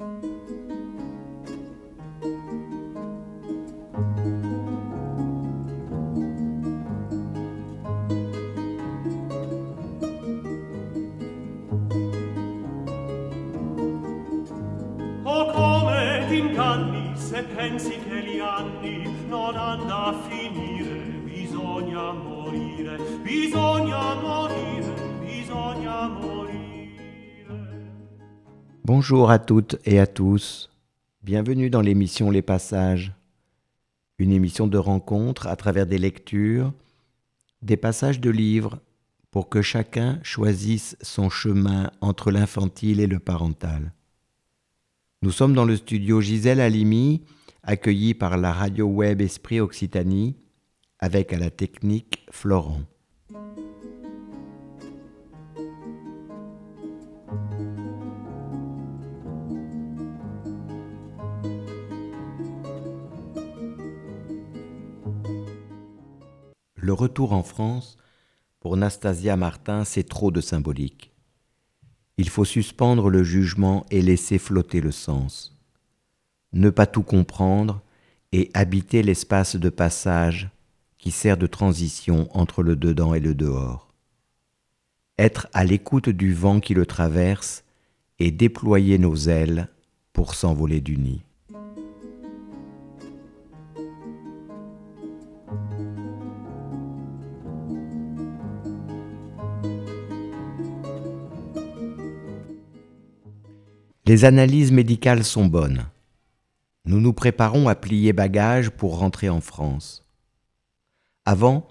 O come t'inganni se pensi che gli anni non hanno Bonjour à toutes et à tous. Bienvenue dans l'émission Les Passages, une émission de rencontre à travers des lectures, des passages de livres pour que chacun choisisse son chemin entre l'infantile et le parental. Nous sommes dans le studio Gisèle Halimi, accueilli par la radio web Esprit Occitanie, avec à la technique Florent. Le retour en France, pour Nastasia Martin, c'est trop de symbolique. Il faut suspendre le jugement et laisser flotter le sens. Ne pas tout comprendre et habiter l'espace de passage qui sert de transition entre le dedans et le dehors. Être à l'écoute du vent qui le traverse et déployer nos ailes pour s'envoler du nid. Les analyses médicales sont bonnes. Nous nous préparons à plier bagages pour rentrer en France. Avant,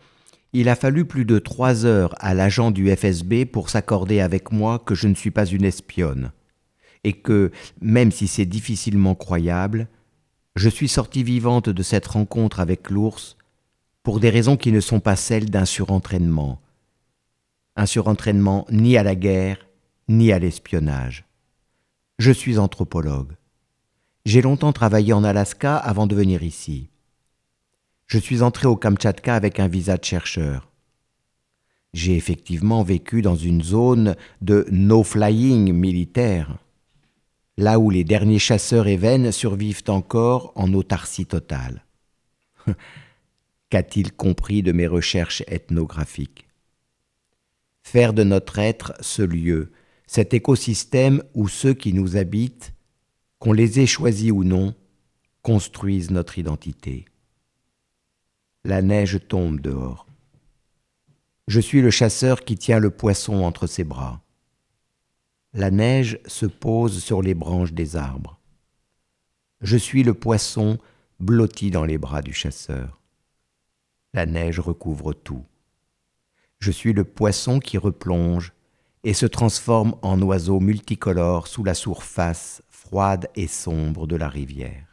il a fallu plus de trois heures à l'agent du FSB pour s'accorder avec moi que je ne suis pas une espionne, et que, même si c'est difficilement croyable, je suis sortie vivante de cette rencontre avec l'ours pour des raisons qui ne sont pas celles d'un surentraînement. Un surentraînement ni à la guerre, ni à l'espionnage. Je suis anthropologue. J'ai longtemps travaillé en Alaska avant de venir ici. Je suis entré au Kamtchatka avec un visa de chercheur. J'ai effectivement vécu dans une zone de no-flying militaire, là où les derniers chasseurs et survivent encore en autarcie totale. Qu'a-t-il compris de mes recherches ethnographiques? Faire de notre être ce lieu cet écosystème où ceux qui nous habitent, qu'on les ait choisis ou non, construisent notre identité. La neige tombe dehors. Je suis le chasseur qui tient le poisson entre ses bras. La neige se pose sur les branches des arbres. Je suis le poisson blotti dans les bras du chasseur. La neige recouvre tout. Je suis le poisson qui replonge et se transforme en oiseau multicolore sous la surface froide et sombre de la rivière.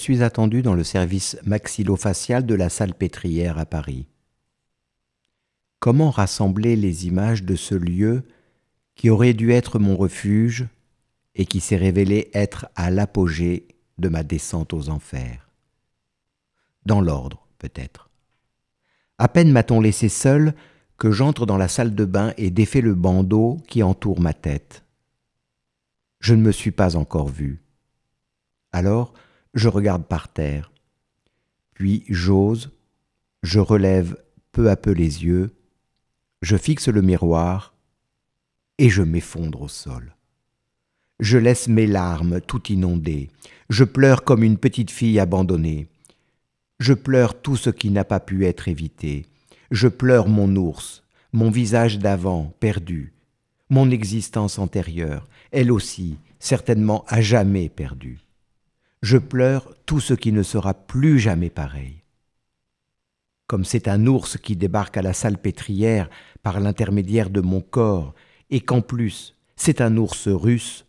Suis attendu dans le service maxillofacial de la salle pétrière à Paris. Comment rassembler les images de ce lieu qui aurait dû être mon refuge et qui s'est révélé être à l'apogée de ma descente aux enfers? Dans l'ordre, peut-être. À peine m'a-t-on laissé seul que j'entre dans la salle de bain et défais le bandeau qui entoure ma tête. Je ne me suis pas encore vu. Alors, je regarde par terre. Puis j'ose, je relève peu à peu les yeux, je fixe le miroir et je m'effondre au sol. Je laisse mes larmes tout inondées, je pleure comme une petite fille abandonnée. Je pleure tout ce qui n'a pas pu être évité, je pleure mon ours, mon visage d'avant perdu, mon existence antérieure, elle aussi, certainement à jamais perdue. Je pleure tout ce qui ne sera plus jamais pareil. Comme c'est un ours qui débarque à la salle pétrière par l'intermédiaire de mon corps, et qu'en plus c'est un ours russe,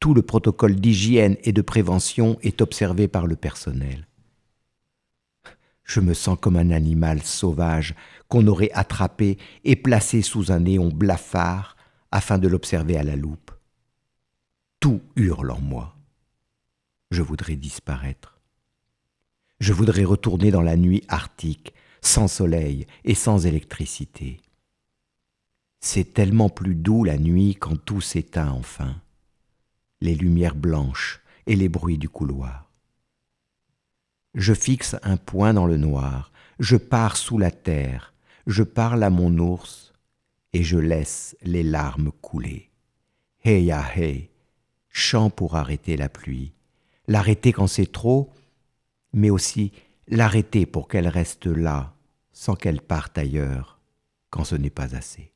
tout le protocole d'hygiène et de prévention est observé par le personnel. Je me sens comme un animal sauvage qu'on aurait attrapé et placé sous un néon blafard afin de l'observer à la loupe. Tout hurle en moi. Je voudrais disparaître. Je voudrais retourner dans la nuit arctique, sans soleil et sans électricité. C'est tellement plus doux la nuit quand tout s'éteint enfin, les lumières blanches et les bruits du couloir. Je fixe un point dans le noir, je pars sous la terre, je parle à mon ours et je laisse les larmes couler. Heya hey, chant pour arrêter la pluie, l'arrêter quand c'est trop, mais aussi l'arrêter pour qu'elle reste là, sans qu'elle parte ailleurs, quand ce n'est pas assez.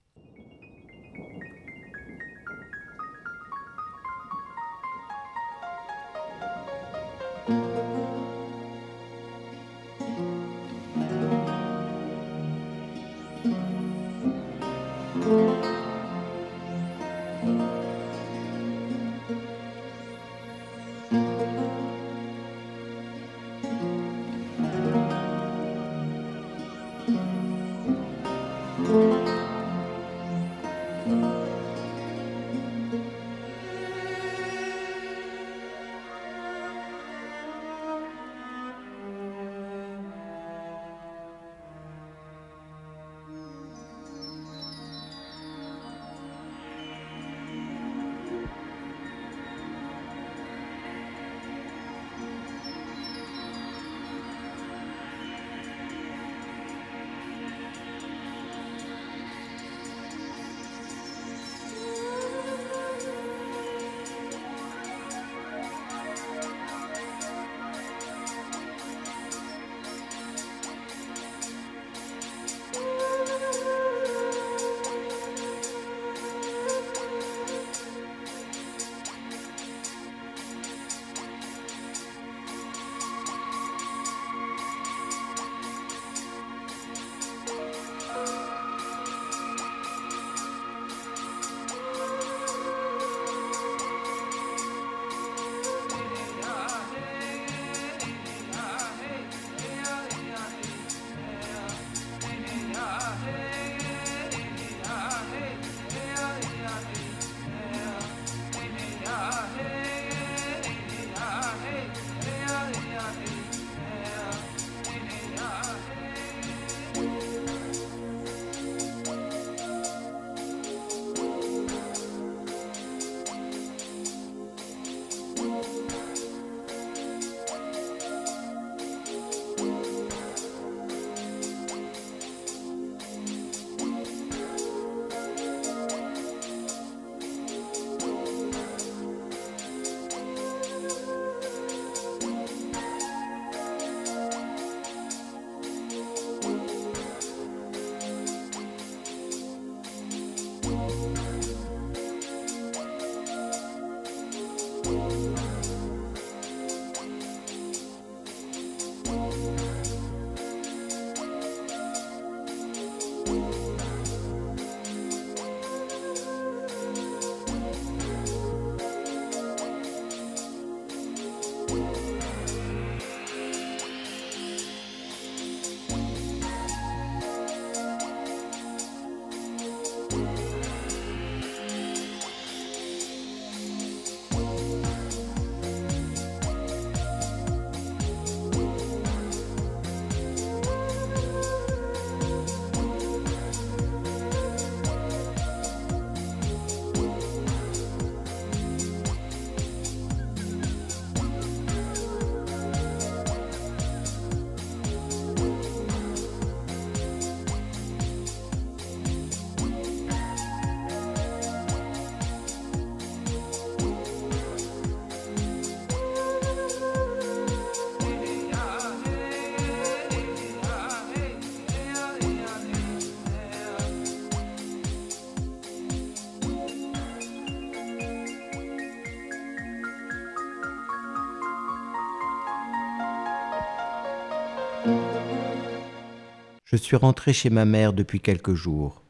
Je suis rentré chez ma mère depuis quelques jours.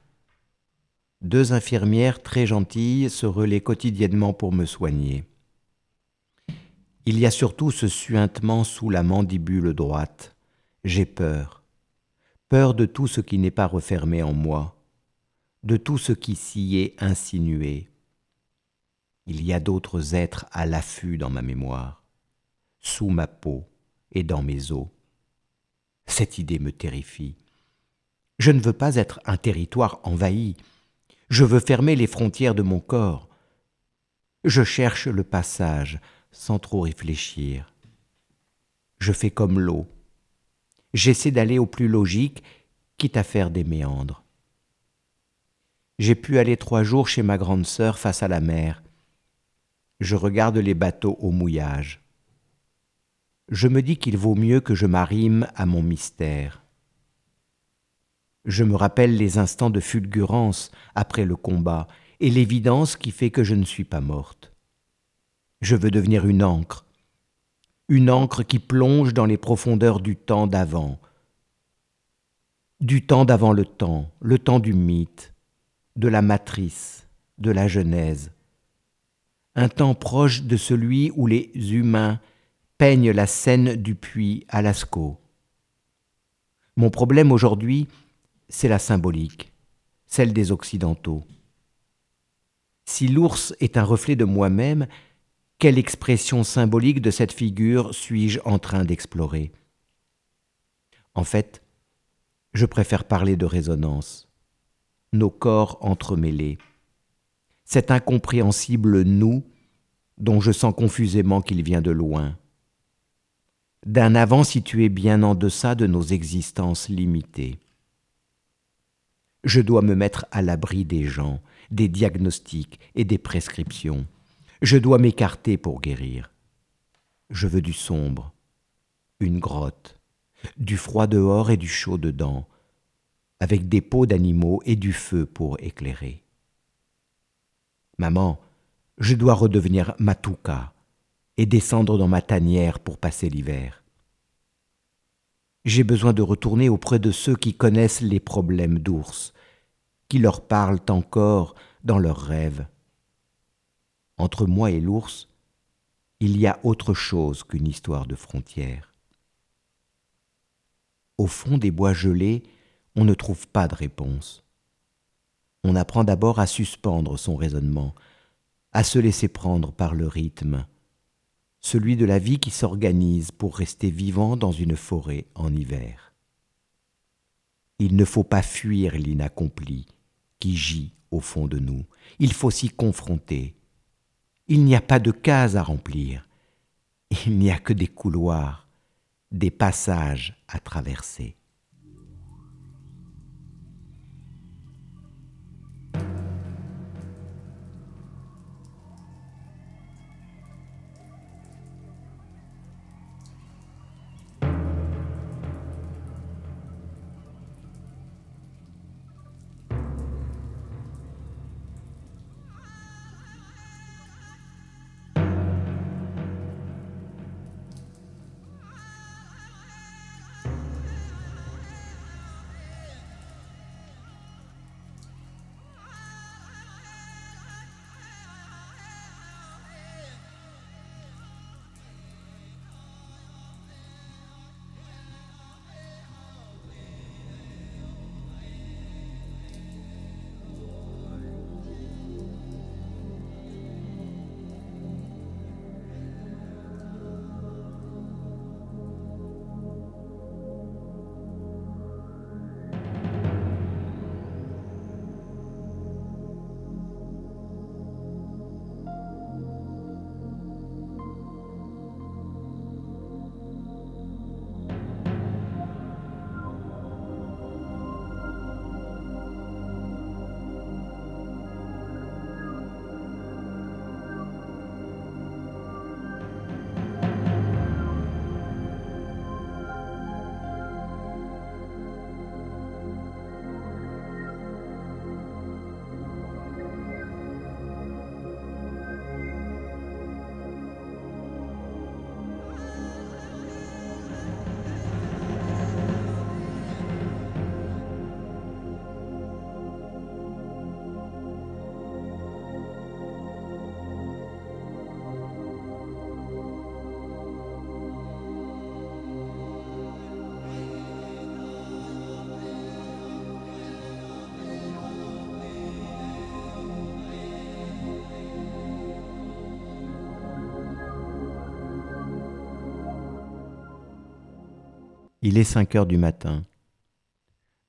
Deux infirmières très gentilles se relaient quotidiennement pour me soigner. Il y a surtout ce suintement sous la mandibule droite. J'ai peur. Peur de tout ce qui n'est pas refermé en moi, de tout ce qui s'y est insinué. Il y a d'autres êtres à l'affût dans ma mémoire, sous ma peau et dans mes os. Cette idée me terrifie. Je ne veux pas être un territoire envahi. Je veux fermer les frontières de mon corps. Je cherche le passage sans trop réfléchir. Je fais comme l'eau. J'essaie d'aller au plus logique, quitte à faire des méandres. J'ai pu aller trois jours chez ma grande sœur face à la mer. Je regarde les bateaux au mouillage. Je me dis qu'il vaut mieux que je m'arrime à mon mystère. Je me rappelle les instants de fulgurance après le combat et l'évidence qui fait que je ne suis pas morte. Je veux devenir une encre, une encre qui plonge dans les profondeurs du temps d'avant, du temps d'avant le temps, le temps du mythe, de la matrice, de la Genèse, un temps proche de celui où les humains peignent la scène du puits à Lascaux. Mon problème aujourd'hui, c'est la symbolique, celle des Occidentaux. Si l'ours est un reflet de moi-même, quelle expression symbolique de cette figure suis-je en train d'explorer? En fait, je préfère parler de résonance, nos corps entremêlés, cet incompréhensible nous dont je sens confusément qu'il vient de loin, d'un avant situé bien en deçà de nos existences limitées. Je dois me mettre à l'abri des gens, des diagnostics et des prescriptions. Je dois m'écarter pour guérir. Je veux du sombre, une grotte, du froid dehors et du chaud dedans, avec des peaux d'animaux et du feu pour éclairer. Maman, je dois redevenir Matuka et descendre dans ma tanière pour passer l'hiver. J'ai besoin de retourner auprès de ceux qui connaissent les problèmes d'ours, leur parlent encore dans leurs rêves entre moi et l'ours, il y a autre chose qu'une histoire de frontières. Au fond des bois gelés, on ne trouve pas de réponse. On apprend d'abord à suspendre son raisonnement, à se laisser prendre par le rythme, celui de la vie qui s'organise pour rester vivant dans une forêt en hiver. Il ne faut pas fuir l'inaccompli qui gît au fond de nous, il faut s'y confronter, il n'y a pas de cases à remplir. Il n'y a que des couloirs, des passages à traverser. Il est cinq heures du matin.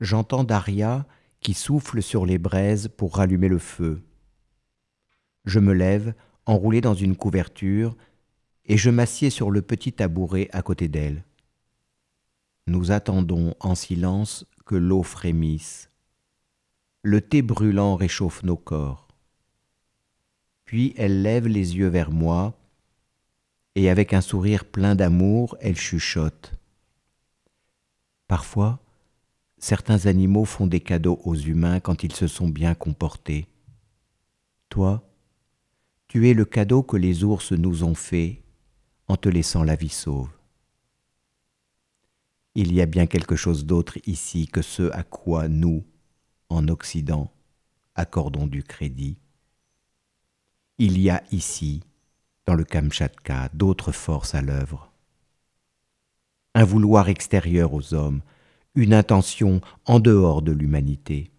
J'entends Daria qui souffle sur les braises pour rallumer le feu. Je me lève, enroulé dans une couverture, et je m'assieds sur le petit tabouret à côté d'elle. Nous attendons en silence que l'eau frémisse. Le thé brûlant réchauffe nos corps. Puis elle lève les yeux vers moi, et avec un sourire plein d'amour, elle chuchote. Parfois, certains animaux font des cadeaux aux humains quand ils se sont bien comportés. Toi, tu es le cadeau que les ours nous ont fait en te laissant la vie sauve. Il y a bien quelque chose d'autre ici que ce à quoi nous, en Occident, accordons du crédit. Il y a ici, dans le Kamchatka, d'autres forces à l'œuvre. Un vouloir extérieur aux hommes, une intention en dehors de l'humanité.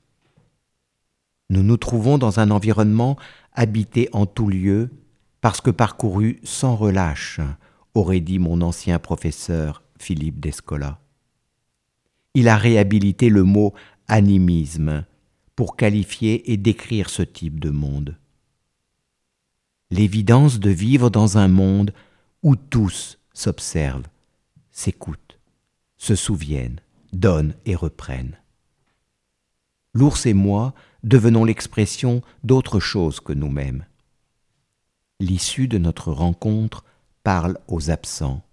Nous nous trouvons dans un environnement habité en tout lieu, parce que parcouru sans relâche, aurait dit mon ancien professeur Philippe Descola. Il a réhabilité le mot animisme pour qualifier et décrire ce type de monde. L'évidence de vivre dans un monde où tous s'observent, s'écoutent, se souviennent, donnent et reprennent. L'ours et moi devenons l'expression d'autre chose que nous-mêmes. L'issue de notre rencontre parle aux absents,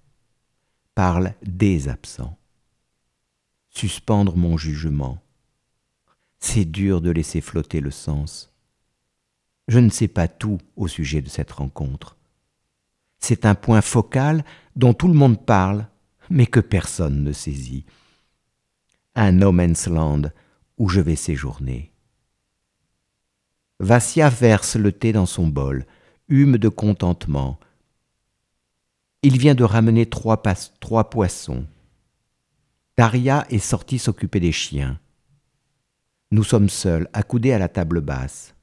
parle des absents. Suspendre mon jugement. C'est dur de laisser flotter le sens. Je ne sais pas tout au sujet de cette rencontre. C'est un point focal dont tout le monde parle, mais que personne ne saisit. Un no man's land où je vais séjourner. Vassia verse le thé dans son bol, hume de contentement. Il vient de ramener trois, trois poissons. Daria est sortie s'occuper des chiens. Nous sommes seuls, accoudés à la table basse.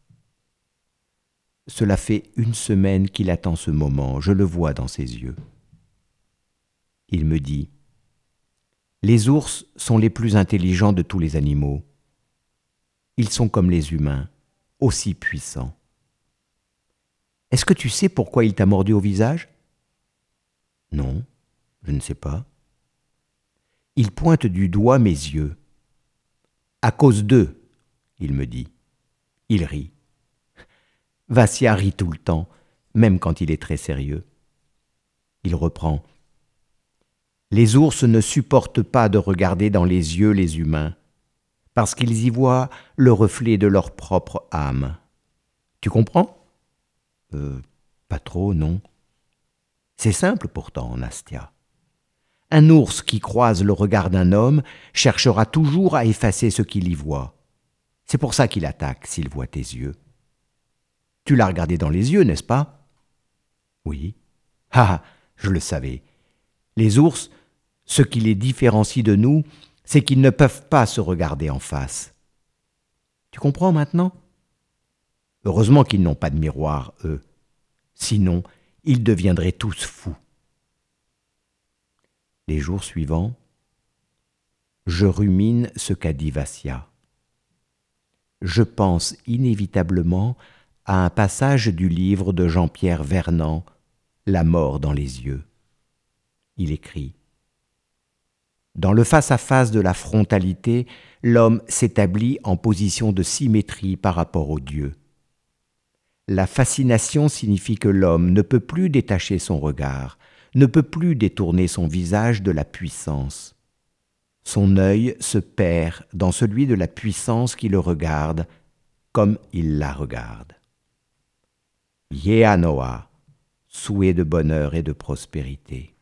Cela fait une semaine qu'il attend ce moment, je le vois dans ses yeux. Il me dit Les ours sont les plus intelligents de tous les animaux. Ils sont comme les humains aussi puissant. Est-ce que tu sais pourquoi il t'a mordu au visage? Non, je ne sais pas. Il pointe du doigt mes yeux. À cause d'eux, il me dit. Il rit. Vassia rit tout le temps, même quand il est très sérieux. Il reprend. Les ours ne supportent pas de regarder dans les yeux les humains parce qu'ils y voient le reflet de leur propre âme. Tu comprends? Euh, Pas trop, non. C'est simple pourtant, Nastia. Un ours qui croise le regard d'un homme cherchera toujours à effacer ce qu'il y voit. C'est pour ça qu'il attaque s'il voit tes yeux. Tu l'as regardé dans les yeux, n'est-ce pas? Oui. Ah, je le savais. Les ours, ce qui les différencie de nous, c'est qu'ils ne peuvent pas se regarder en face. Tu comprends maintenant? Heureusement qu'ils n'ont pas de miroir, eux. Sinon, ils deviendraient tous fous. Les jours suivants, je rumine ce qu'a dit Vassia. Je pense inévitablement à un passage du livre de Jean-Pierre Vernant, La mort dans les yeux. Il écrit dans le face-à-face de la frontalité, l'homme s'établit en position de symétrie par rapport au Dieu. La fascination signifie que l'homme ne peut plus détacher son regard, ne peut plus détourner son visage de la puissance. Son œil se perd dans celui de la puissance qui le regarde comme il la regarde. Yeanoa, souhait de bonheur et de prospérité.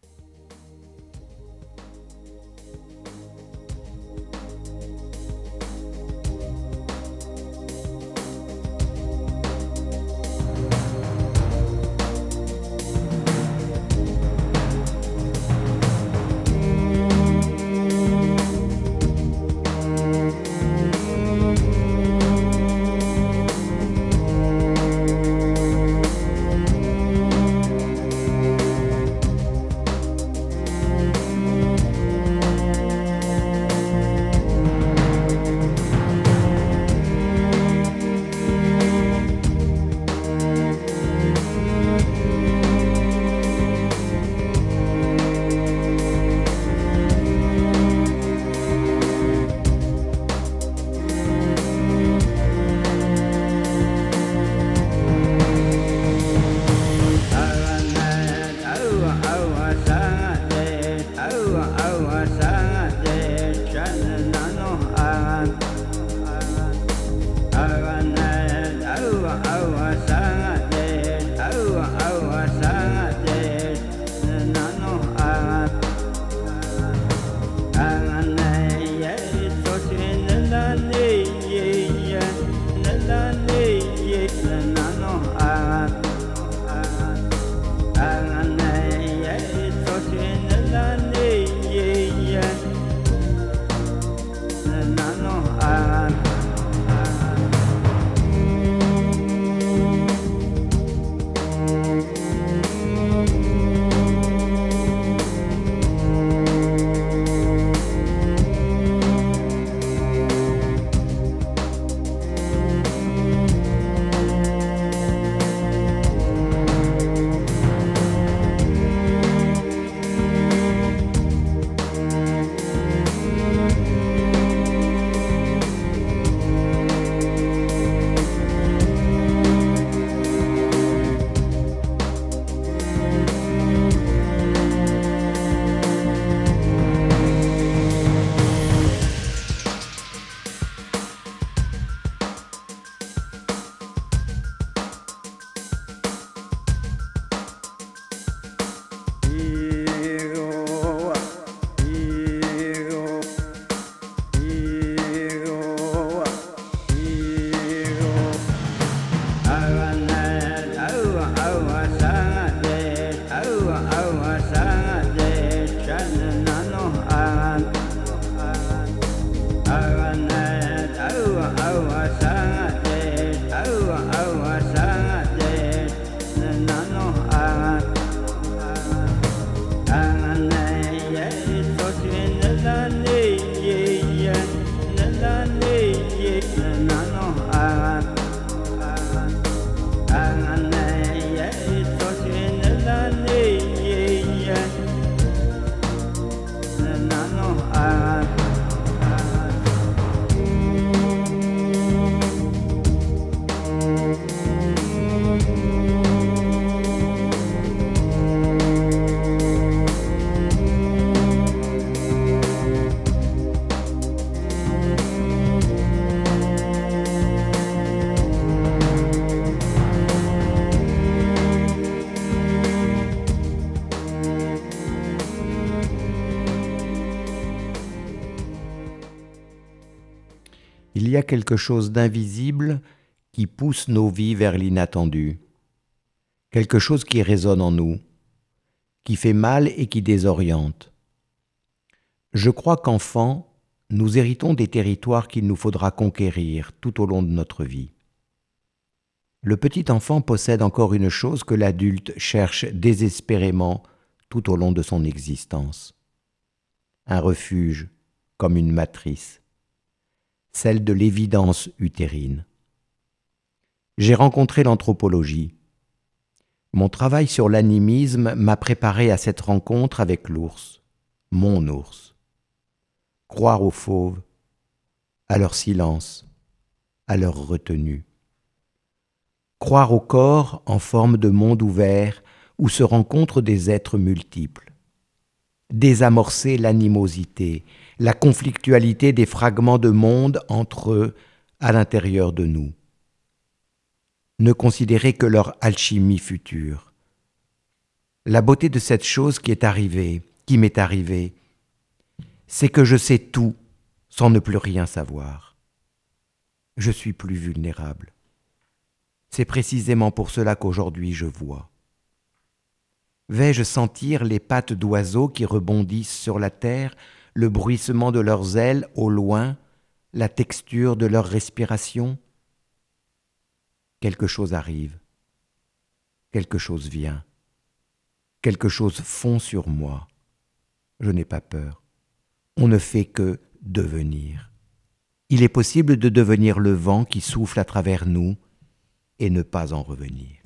Quelque chose d'invisible qui pousse nos vies vers l'inattendu, quelque chose qui résonne en nous, qui fait mal et qui désoriente. Je crois qu'enfant, nous héritons des territoires qu'il nous faudra conquérir tout au long de notre vie. Le petit enfant possède encore une chose que l'adulte cherche désespérément tout au long de son existence. Un refuge comme une matrice, celle de l'évidence utérine. J'ai rencontré l'anthropologie. Mon travail sur l'animisme m'a préparé à cette rencontre avec l'ours, mon ours. Croire aux fauves, à leur silence, à leur retenue. Croire au corps en forme de monde ouvert où se rencontrent des êtres multiples. Désamorcer l'animosité, la conflictualité des fragments de monde entre eux à l'intérieur de nous. Ne considérer que leur alchimie future. La beauté de cette chose qui est arrivée, qui m'est arrivée, c'est que je sais tout sans ne plus rien savoir. Je suis plus vulnérable. C'est précisément pour cela qu'aujourd'hui je vois. Vais-je sentir les pattes d'oiseaux qui rebondissent sur la terre, le bruissement de leurs ailes au loin, la texture de leur respiration Quelque chose arrive, quelque chose vient, quelque chose fond sur moi. Je n'ai pas peur. On ne fait que devenir. Il est possible de devenir le vent qui souffle à travers nous et ne pas en revenir.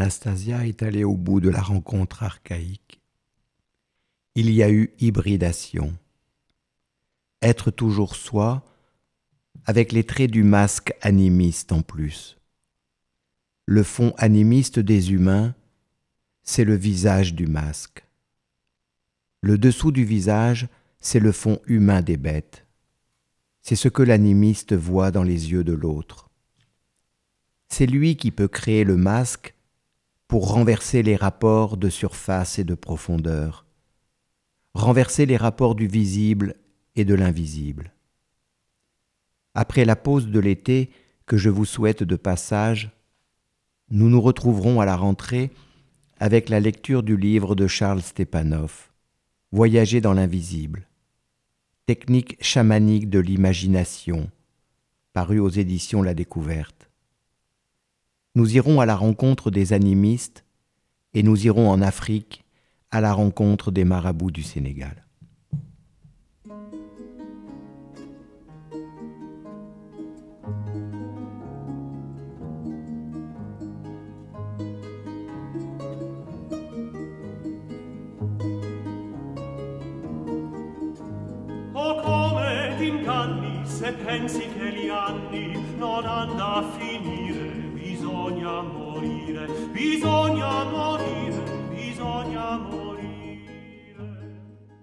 Nastasia est allée au bout de la rencontre archaïque. Il y a eu hybridation. Être toujours soi, avec les traits du masque animiste en plus. Le fond animiste des humains, c'est le visage du masque. Le dessous du visage, c'est le fond humain des bêtes. C'est ce que l'animiste voit dans les yeux de l'autre. C'est lui qui peut créer le masque pour renverser les rapports de surface et de profondeur, renverser les rapports du visible et de l'invisible. Après la pause de l'été que je vous souhaite de passage, nous nous retrouverons à la rentrée avec la lecture du livre de Charles Stepanov, Voyager dans l'invisible, technique chamanique de l'imagination, paru aux éditions La Découverte. Nous irons à la rencontre des animistes et nous irons en Afrique à la rencontre des marabouts du Sénégal. bisogna morire, bisogna morire, bisogna morire.